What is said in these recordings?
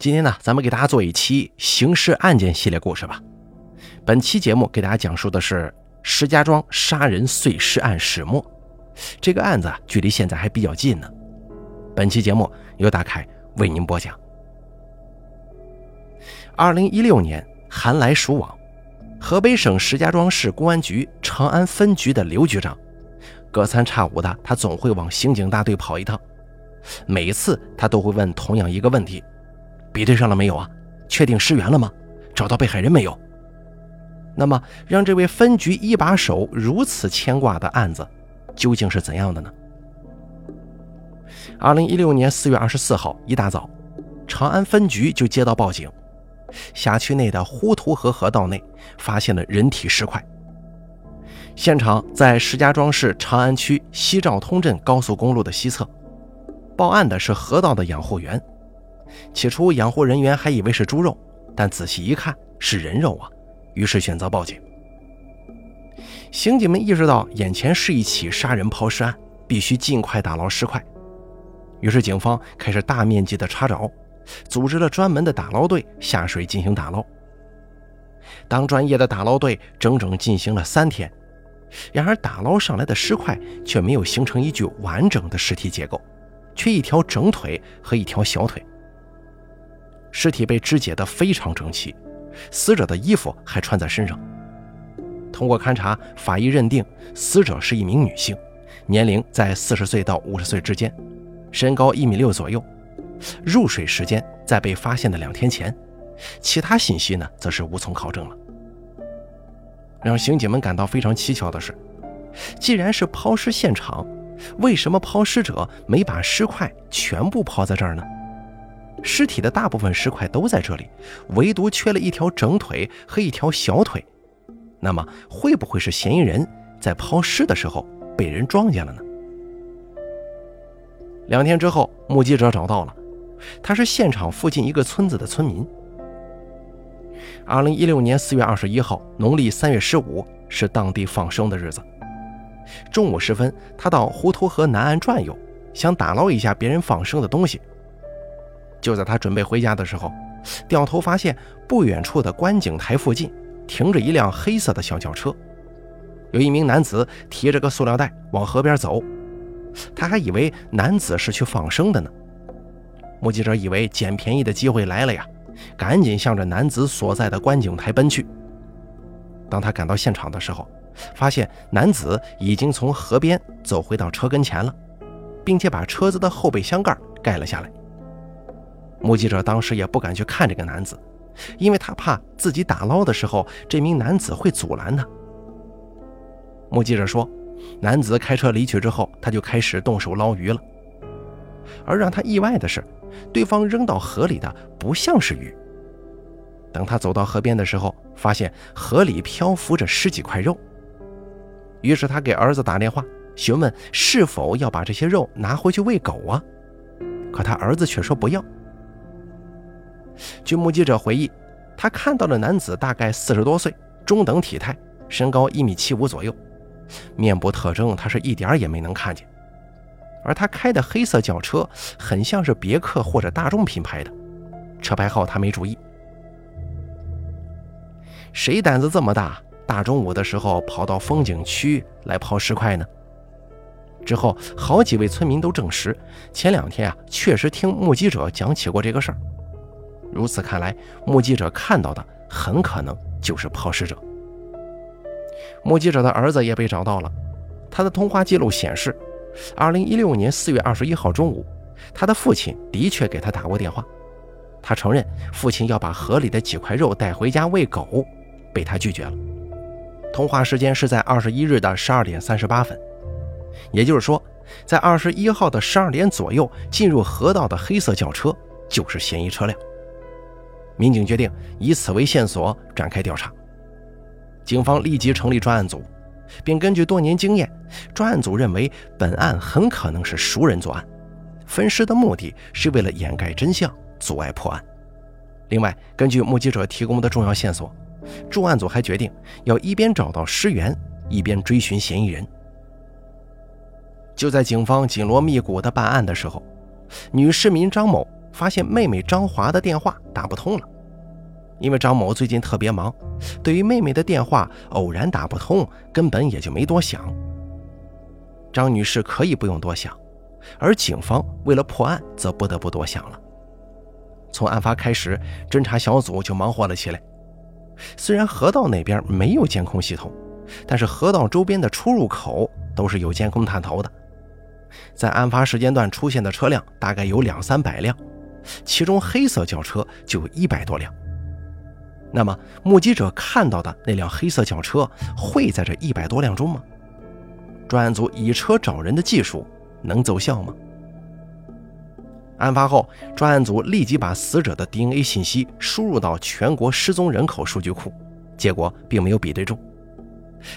今天呢，咱们给大家做一期刑事案件系列故事吧。本期节目给大家讲述的是石家庄杀人碎尸案始末。这个案子距离现在还比较近呢。本期节目由大凯为您播讲。二零一六年，寒来暑往，河北省石家庄市公安局长安分局的刘局长，隔三差五的他总会往刑警大队跑一趟。每次他都会问同样一个问题：比对上了没有啊？确定尸源了吗？找到被害人没有？那么，让这位分局一把手如此牵挂的案子，究竟是怎样的呢？二零一六年四月二十四号一大早，长安分局就接到报警，辖区内的呼图河河道内发现了人体尸块。现场在石家庄市长安区西兆通镇高速公路的西侧。报案的是河道的养护员，起初养护人员还以为是猪肉，但仔细一看是人肉啊，于是选择报警。刑警们意识到眼前是一起杀人抛尸案，必须尽快打捞尸块，于是警方开始大面积的查找，组织了专门的打捞队下水进行打捞。当专业的打捞队整整进行了三天，然而打捞上来的尸块却没有形成一具完整的尸体结构。缺一条整腿和一条小腿，尸体被肢解得非常整齐，死者的衣服还穿在身上。通过勘查，法医认定死者是一名女性，年龄在四十岁到五十岁之间，身高一米六左右，入水时间在被发现的两天前，其他信息呢则是无从考证了。让刑警们感到非常蹊跷的是，既然是抛尸现场。为什么抛尸者没把尸块全部抛在这儿呢？尸体的大部分尸块都在这里，唯独缺了一条整腿和一条小腿。那么，会不会是嫌疑人在抛尸的时候被人撞见了呢？两天之后，目击者找到了，他是现场附近一个村子的村民。二零一六年四月二十一号，农历三月十五，是当地放生的日子。中午时分，他到滹沱河南岸转悠，想打捞一下别人放生的东西。就在他准备回家的时候，掉头发现不远处的观景台附近停着一辆黑色的小轿车，有一名男子提着个塑料袋往河边走。他还以为男子是去放生的呢。目击者以为捡便宜的机会来了呀，赶紧向着男子所在的观景台奔去。当他赶到现场的时候，发现男子已经从河边走回到车跟前了，并且把车子的后备箱盖盖了下来。目击者当时也不敢去看这个男子，因为他怕自己打捞的时候，这名男子会阻拦他。目击者说，男子开车离去之后，他就开始动手捞鱼了。而让他意外的是，对方扔到河里的不像是鱼。等他走到河边的时候，发现河里漂浮着十几块肉。于是他给儿子打电话，询问是否要把这些肉拿回去喂狗啊？可他儿子却说不要。据目击者回忆，他看到的男子大概四十多岁，中等体态，身高一米七五左右，面部特征他是一点也没能看见。而他开的黑色轿车很像是别克或者大众品牌的，车牌号他没注意。谁胆子这么大？大中午的时候跑到风景区来抛尸块呢？之后好几位村民都证实，前两天啊确实听目击者讲起过这个事儿。如此看来，目击者看到的很可能就是抛尸者。目击者的儿子也被找到了，他的通话记录显示，二零一六年四月二十一号中午，他的父亲的确给他打过电话，他承认父亲要把河里的几块肉带回家喂狗，被他拒绝了。通话时间是在二十一日的十二点三十八分，也就是说，在二十一号的十二点左右进入河道的黑色轿车就是嫌疑车辆。民警决定以此为线索展开调查，警方立即成立专案组，并根据多年经验，专案组认为本案很可能是熟人作案，分尸的目的是为了掩盖真相，阻碍破案。另外，根据目击者提供的重要线索。重案组还决定要一边找到尸源，一边追寻嫌疑人。就在警方紧锣密鼓的办案的时候，女市民张某发现妹妹张华的电话打不通了。因为张某最近特别忙，对于妹妹的电话偶然打不通，根本也就没多想。张女士可以不用多想，而警方为了破案，则不得不多想了。从案发开始，侦查小组就忙活了起来。虽然河道那边没有监控系统，但是河道周边的出入口都是有监控探头的。在案发时间段出现的车辆大概有两三百辆，其中黑色轿车就有一百多辆。那么，目击者看到的那辆黑色轿车会在这一百多辆中吗？专案组以车找人的技术能奏效吗？案发后，专案组立即把死者的 DNA 信息输入到全国失踪人口数据库，结果并没有比对中，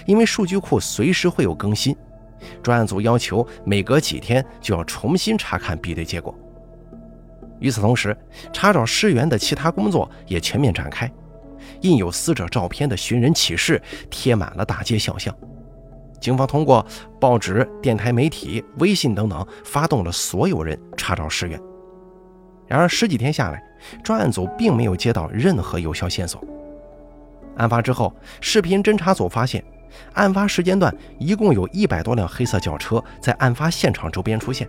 因为数据库随时会有更新，专案组要求每隔几天就要重新查看比对结果。与此同时，查找尸源的其他工作也全面展开，印有死者照片的寻人启事贴满了大街小巷。警方通过报纸、电台媒体、微信等等，发动了所有人查找尸源。然而十几天下来，专案组并没有接到任何有效线索。案发之后，视频侦查组发现，案发时间段一共有一百多辆黑色轿车在案发现场周边出现。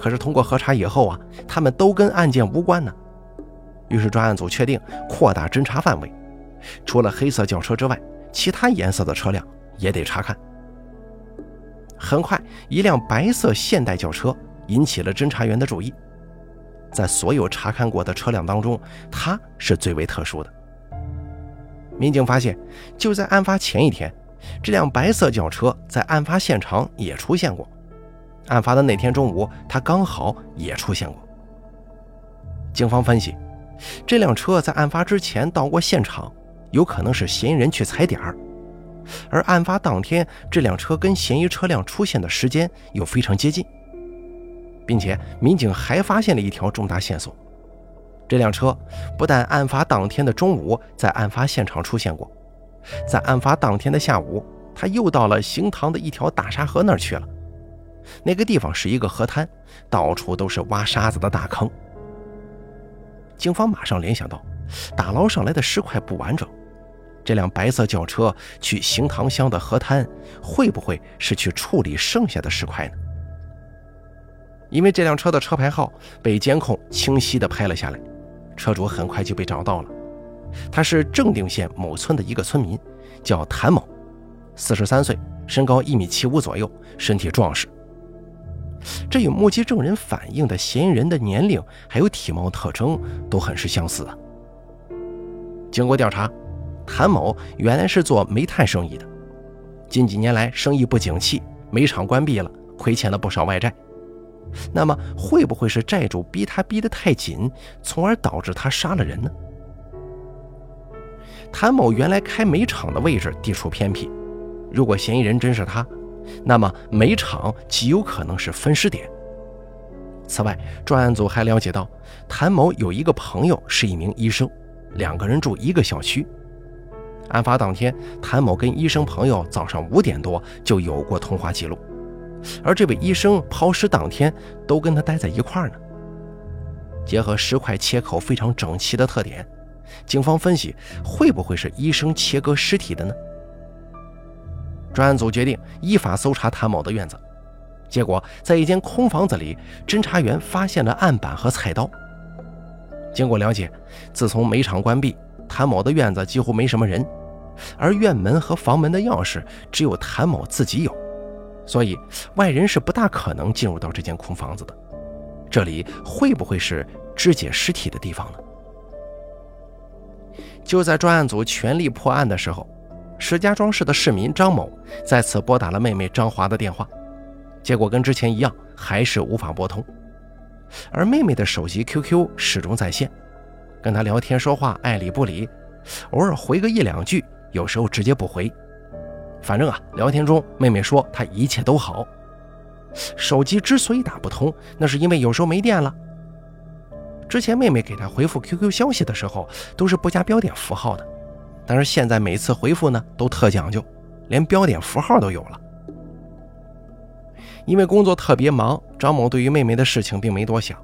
可是通过核查以后啊，他们都跟案件无关呢。于是专案组确定扩大侦查范围，除了黑色轿车之外，其他颜色的车辆也得查看。很快，一辆白色现代轿车引起了侦查员的注意。在所有查看过的车辆当中，它是最为特殊的。民警发现，就在案发前一天，这辆白色轿车在案发现场也出现过。案发的那天中午，他刚好也出现过。警方分析，这辆车在案发之前到过现场，有可能是嫌疑人去踩点儿。而案发当天，这辆车跟嫌疑车辆出现的时间又非常接近。并且，民警还发现了一条重大线索：这辆车不但案发当天的中午在案发现场出现过，在案发当天的下午，他又到了行塘的一条大沙河那儿去了。那个地方是一个河滩，到处都是挖沙子的大坑。警方马上联想到，打捞上来的尸块不完整，这辆白色轿车去行塘乡的河滩，会不会是去处理剩下的尸块呢？因为这辆车的车牌号被监控清晰地拍了下来，车主很快就被找到了。他是正定县某村的一个村民，叫谭某，四十三岁，身高一米七五左右，身体壮实。这与目击证人反映的嫌疑人的年龄还有体貌特征都很是相似啊。经过调查，谭某原来是做煤炭生意的，近几年来生意不景气，煤厂关闭了，亏欠了不少外债。那么会不会是债主逼他逼得太紧，从而导致他杀了人呢？谭某原来开煤厂的位置地处偏僻，如果嫌疑人真是他，那么煤厂极有可能是分尸点。此外，专案组还了解到，谭某有一个朋友是一名医生，两个人住一个小区。案发当天，谭某跟医生朋友早上五点多就有过通话记录。而这位医生抛尸当天都跟他待在一块儿呢。结合尸块切口非常整齐的特点，警方分析会不会是医生切割尸体的呢？专案组决定依法搜查谭某的院子，结果在一间空房子里，侦查员发现了案板和菜刀。经过了解，自从煤厂关闭，谭某的院子几乎没什么人，而院门和房门的钥匙只有谭某自己有。所以，外人是不大可能进入到这间空房子的。这里会不会是肢解尸体的地方呢？就在专案组全力破案的时候，石家庄市的市民张某再次拨打了妹妹张华的电话，结果跟之前一样，还是无法拨通。而妹妹的手机 QQ 始终在线，跟她聊天说话爱理不理，偶尔回个一两句，有时候直接不回。反正啊，聊天中妹妹说她一切都好。手机之所以打不通，那是因为有时候没电了。之前妹妹给她回复 QQ 消息的时候，都是不加标点符号的，但是现在每次回复呢都特讲究，连标点符号都有了。因为工作特别忙，张某对于妹妹的事情并没多想。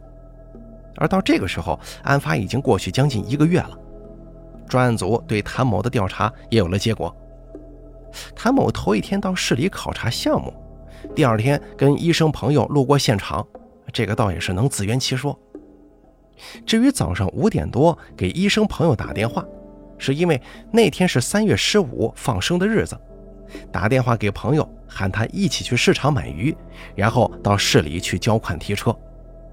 而到这个时候，案发已经过去将近一个月了。专案组对谭某的调查也有了结果。谭某头一天到市里考察项目，第二天跟医生朋友路过现场，这个倒也是能自圆其说。至于早上五点多给医生朋友打电话，是因为那天是三月十五放生的日子，打电话给朋友喊他一起去市场买鱼，然后到市里去交款提车，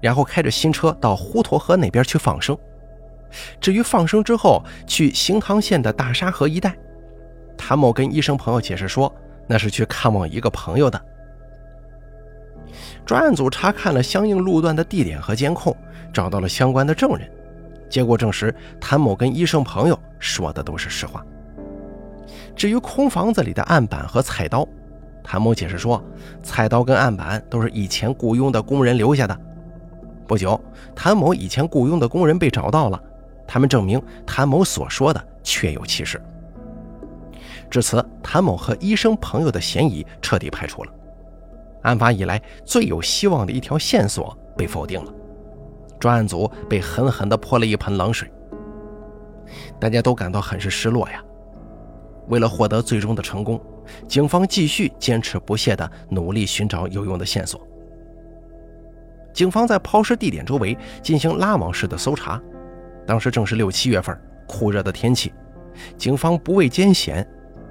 然后开着新车到滹沱河那边去放生。至于放生之后去行唐县的大沙河一带。谭某跟医生朋友解释说，那是去看望一个朋友的。专案组查看了相应路段的地点和监控，找到了相关的证人，结果证实谭某跟医生朋友说的都是实话。至于空房子里的案板和菜刀，谭某解释说，菜刀跟案板都是以前雇佣的工人留下的。不久，谭某以前雇佣的工人被找到了，他们证明谭某所说的确有其事。至此，谭某和医生朋友的嫌疑彻底排除了。案发以来最有希望的一条线索被否定了，专案组被狠狠地泼了一盆冷水。大家都感到很是失落呀。为了获得最终的成功，警方继续坚持不懈地努力寻找有用的线索。警方在抛尸地点周围进行拉网式的搜查，当时正是六七月份，酷热的天气，警方不畏艰险。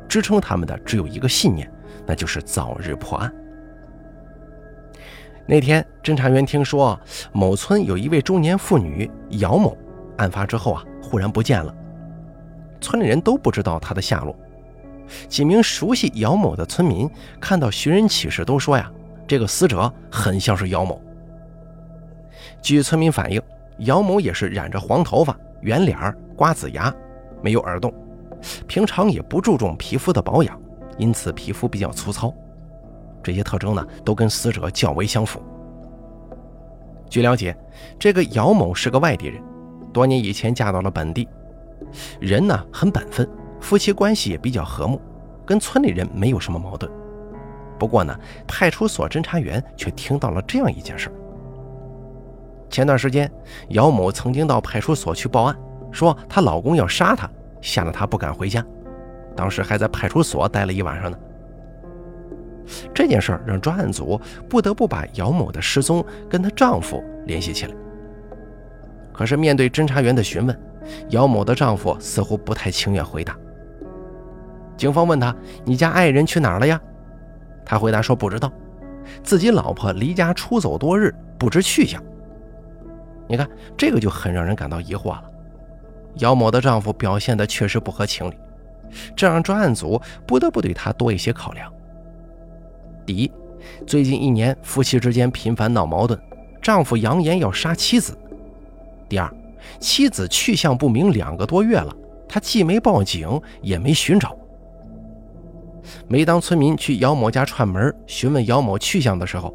支撑他们的只有一个信念，那就是早日破案。那天，侦查员听说某村有一位中年妇女姚某，案发之后啊，忽然不见了，村里人都不知道她的下落。几名熟悉姚某的村民看到寻人启事，都说呀，这个死者很像是姚某。据村民反映，姚某也是染着黄头发、圆脸、瓜子牙，没有耳洞。平常也不注重皮肤的保养，因此皮肤比较粗糙。这些特征呢，都跟死者较为相符。据了解，这个姚某是个外地人，多年以前嫁到了本地，人呢很本分，夫妻关系也比较和睦，跟村里人没有什么矛盾。不过呢，派出所侦查员却听到了这样一件事：前段时间，姚某曾经到派出所去报案，说她老公要杀她。吓得她不敢回家，当时还在派出所待了一晚上呢。这件事儿让专案组不得不把姚某的失踪跟她丈夫联系起来。可是面对侦查员的询问，姚某的丈夫似乎不太情愿回答。警方问他：“你家爱人去哪儿了呀？”他回答说：“不知道，自己老婆离家出走多日，不知去向。”你看，这个就很让人感到疑惑了。姚某的丈夫表现的确实不合情理，这让专案组不得不对他多一些考量。第一，最近一年夫妻之间频繁闹矛盾，丈夫扬言要杀妻子；第二，妻子去向不明两个多月了，他既没报警也没寻找。每当村民去姚某家串门询问姚某去向的时候，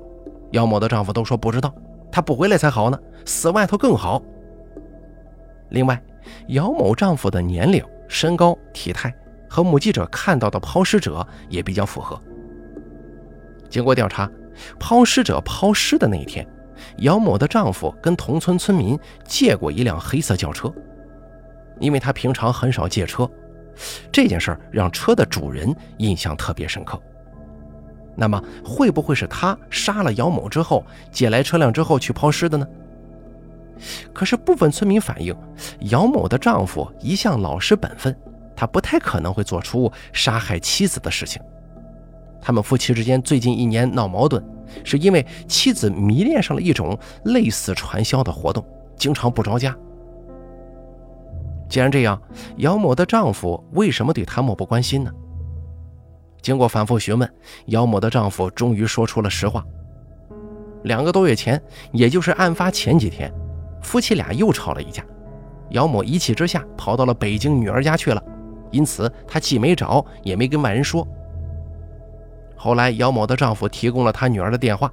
姚某的丈夫都说不知道，他不回来才好呢，死外头更好。另外，姚某丈夫的年龄、身高、体态和目击者看到的抛尸者也比较符合。经过调查，抛尸者抛尸的那一天，姚某的丈夫跟同村村民借过一辆黑色轿车，因为他平常很少借车，这件事让车的主人印象特别深刻。那么，会不会是他杀了姚某之后，借来车辆之后去抛尸的呢？可是部分村民反映，姚某的丈夫一向老实本分，他不太可能会做出杀害妻子的事情。他们夫妻之间最近一年闹矛盾，是因为妻子迷恋上了一种类似传销的活动，经常不着家。既然这样，姚某的丈夫为什么对她漠不关心呢？经过反复询问，姚某的丈夫终于说出了实话：两个多月前，也就是案发前几天。夫妻俩又吵了一架，姚某一气之下跑到了北京女儿家去了，因此她既没找，也没跟外人说。后来，姚某的丈夫提供了他女儿的电话，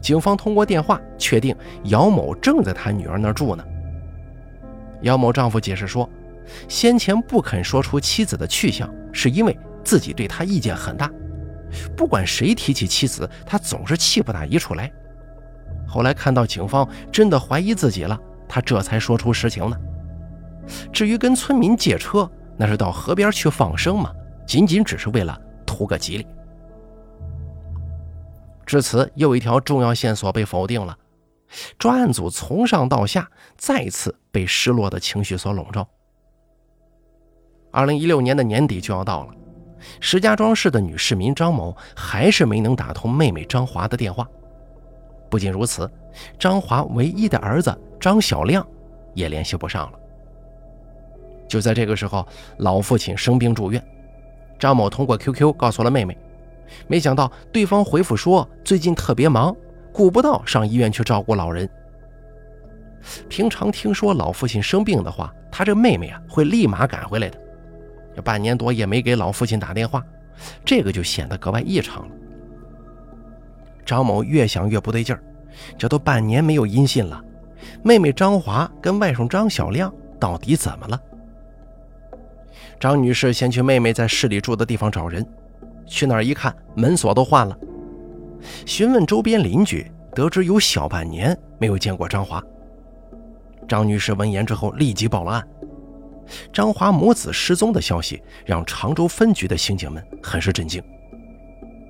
警方通过电话确定姚某正在他女儿那儿住呢。姚某丈夫解释说，先前不肯说出妻子的去向，是因为自己对他意见很大，不管谁提起妻子，他总是气不打一处来。后来看到警方真的怀疑自己了，他他这才说出实情呢。至于跟村民借车，那是到河边去放生嘛，仅仅只是为了图个吉利。至此，又一条重要线索被否定了。专案组从上到下再次被失落的情绪所笼罩。二零一六年的年底就要到了，石家庄市的女市民张某还是没能打通妹妹张华的电话。不仅如此，张华唯一的儿子张小亮也联系不上了。就在这个时候，老父亲生病住院，张某通过 QQ 告诉了妹妹，没想到对方回复说最近特别忙。顾不到上医院去照顾老人。平常听说老父亲生病的话，他这妹妹啊会立马赶回来的。这半年多也没给老父亲打电话，这个就显得格外异常了。张某越想越不对劲儿，这都半年没有音信了，妹妹张华跟外甥张小亮到底怎么了？张女士先去妹妹在市里住的地方找人，去那儿一看，门锁都换了。询问周边邻居，得知有小半年没有见过张华。张女士闻言之后，立即报了案。张华母子失踪的消息让常州分局的刑警们很是震惊。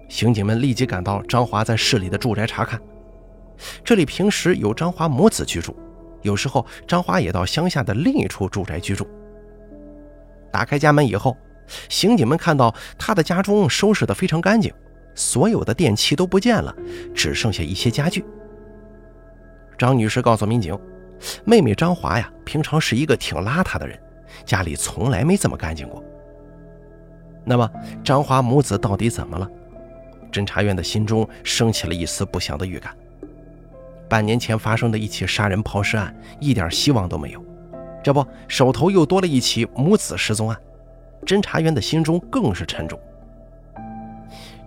刑警们立即赶到张华在市里的住宅查看，这里平时有张华母子居住，有时候张华也到乡下的另一处住宅居住。打开家门以后，刑警们看到他的家中收拾得非常干净。所有的电器都不见了，只剩下一些家具。张女士告诉民警，妹妹张华呀，平常是一个挺邋遢的人，家里从来没这么干净过。那么，张华母子到底怎么了？侦查员的心中升起了一丝不祥的预感。半年前发生的一起杀人抛尸案，一点希望都没有。这不，手头又多了一起母子失踪案，侦查员的心中更是沉重。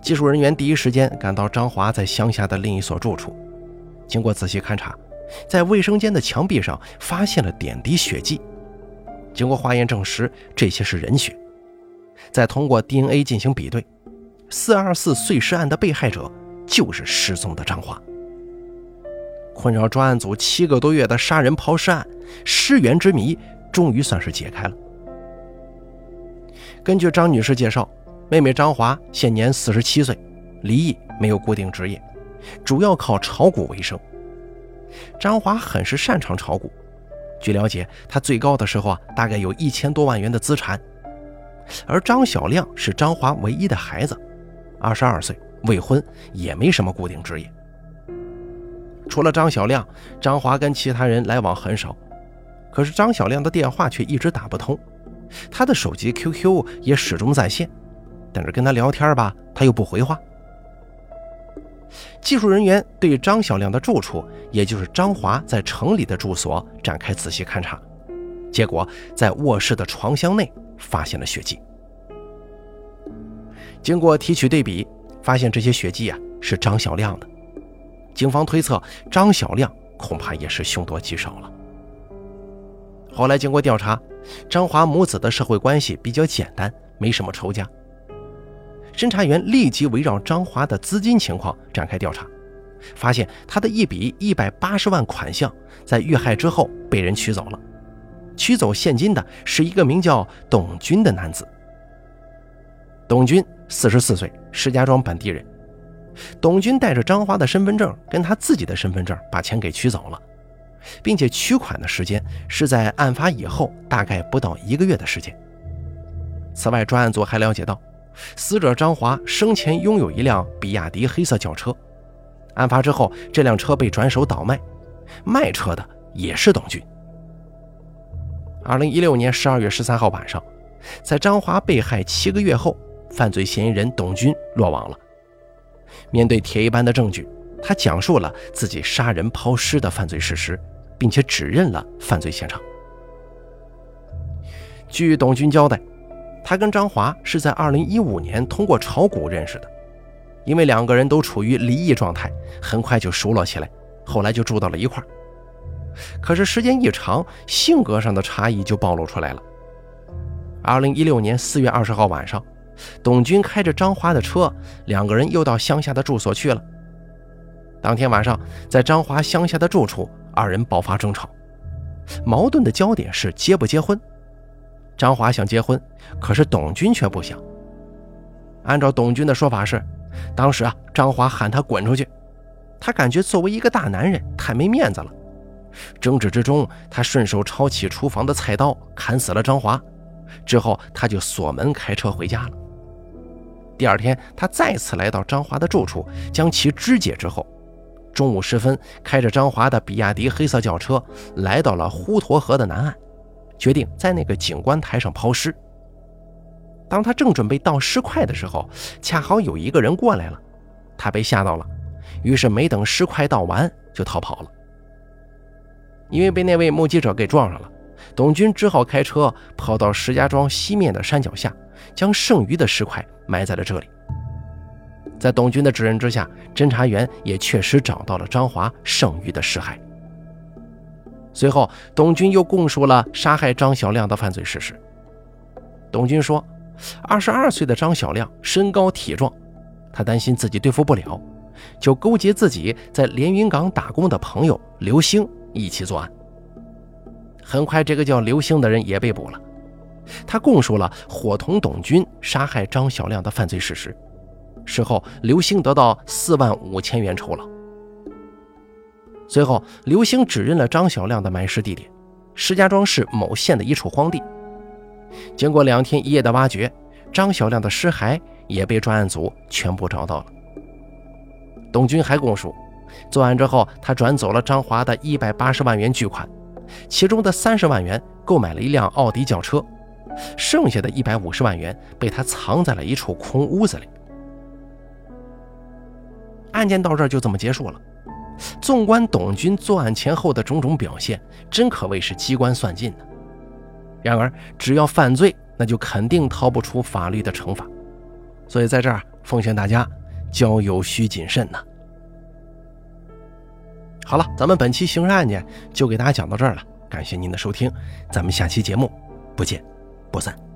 技术人员第一时间赶到张华在乡下的另一所住处，经过仔细勘查，在卫生间的墙壁上发现了点滴血迹。经过化验证实，这些是人血。再通过 DNA 进行比对，424碎尸案的被害者就是失踪的张华。困扰专案组七个多月的杀人抛尸案尸源之谜，终于算是解开了。根据张女士介绍。妹妹张华现年四十七岁，离异，没有固定职业，主要靠炒股为生。张华很是擅长炒股，据了解，他最高的时候啊，大概有一千多万元的资产。而张小亮是张华唯一的孩子，二十二岁，未婚，也没什么固定职业。除了张小亮，张华跟其他人来往很少，可是张小亮的电话却一直打不通，他的手机 QQ 也始终在线。但是跟他聊天吧，他又不回话。技术人员对张小亮的住处，也就是张华在城里的住所展开仔细勘查，结果在卧室的床箱内发现了血迹。经过提取对比，发现这些血迹啊是张小亮的。警方推测，张小亮恐怕也是凶多吉少了。后来经过调查，张华母子的社会关系比较简单，没什么仇家。侦查员立即围绕张华的资金情况展开调查，发现他的一笔一百八十万款项在遇害之后被人取走了。取走现金的是一个名叫董军的男子。董军四十四岁，石家庄本地人。董军带着张华的身份证跟他自己的身份证把钱给取走了，并且取款的时间是在案发以后大概不到一个月的时间。此外，专案组还了解到。死者张华生前拥有一辆比亚迪黑色轿车，案发之后，这辆车被转手倒卖，卖车的也是董军。二零一六年十二月十三号晚上，在张华被害七个月后，犯罪嫌疑人董军落网了。面对铁一般的证据，他讲述了自己杀人抛尸的犯罪事实，并且指认了犯罪现场。据董军交代。他跟张华是在2015年通过炒股认识的，因为两个人都处于离异状态，很快就熟络起来，后来就住到了一块儿。可是时间一长，性格上的差异就暴露出来了。2016年4月20号晚上，董军开着张华的车，两个人又到乡下的住所去了。当天晚上，在张华乡下的住处，二人爆发争吵。矛盾的焦点是结不结婚。张华想结婚，可是董军却不想。按照董军的说法是，当时啊，张华喊他滚出去，他感觉作为一个大男人太没面子了。争执之中，他顺手抄起厨房的菜刀，砍死了张华。之后，他就锁门开车回家了。第二天，他再次来到张华的住处，将其肢解之后，中午时分，开着张华的比亚迪黑色轿车来到了滹沱河的南岸，决定在那个景观台上抛尸。当他正准备倒尸块的时候，恰好有一个人过来了，他被吓到了，于是没等尸块倒完就逃跑了。因为被那位目击者给撞上了，董军只好开车跑到石家庄西面的山脚下，将剩余的尸块埋在了这里。在董军的指认之下，侦查员也确实找到了张华剩余的尸骸。随后，董军又供述了杀害张小亮的犯罪事实。董军说，二十二岁的张小亮身高体壮，他担心自己对付不了，就勾结自己在连云港打工的朋友刘星。一起作案。很快，这个叫刘星的人也被捕了。他供述了伙同董军杀害张小亮的犯罪事实。事后，刘星得到四万五千元酬劳。随后，刘星指认了张小亮的埋尸地点——石家庄市某县的一处荒地。经过两天一夜的挖掘，张小亮的尸骸也被专案组全部找到了。董军还供述。作案之后，他转走了张华的一百八十万元巨款，其中的三十万元购买了一辆奥迪轿车，剩下的一百五十万元被他藏在了一处空屋子里。案件到这儿就这么结束了。纵观董军作案前后的种种表现，真可谓是机关算尽的。然而，只要犯罪，那就肯定逃不出法律的惩罚。所以，在这儿奉劝大家，交友需谨慎呐。好了，咱们本期刑事案件就给大家讲到这儿了，感谢您的收听，咱们下期节目不见不散。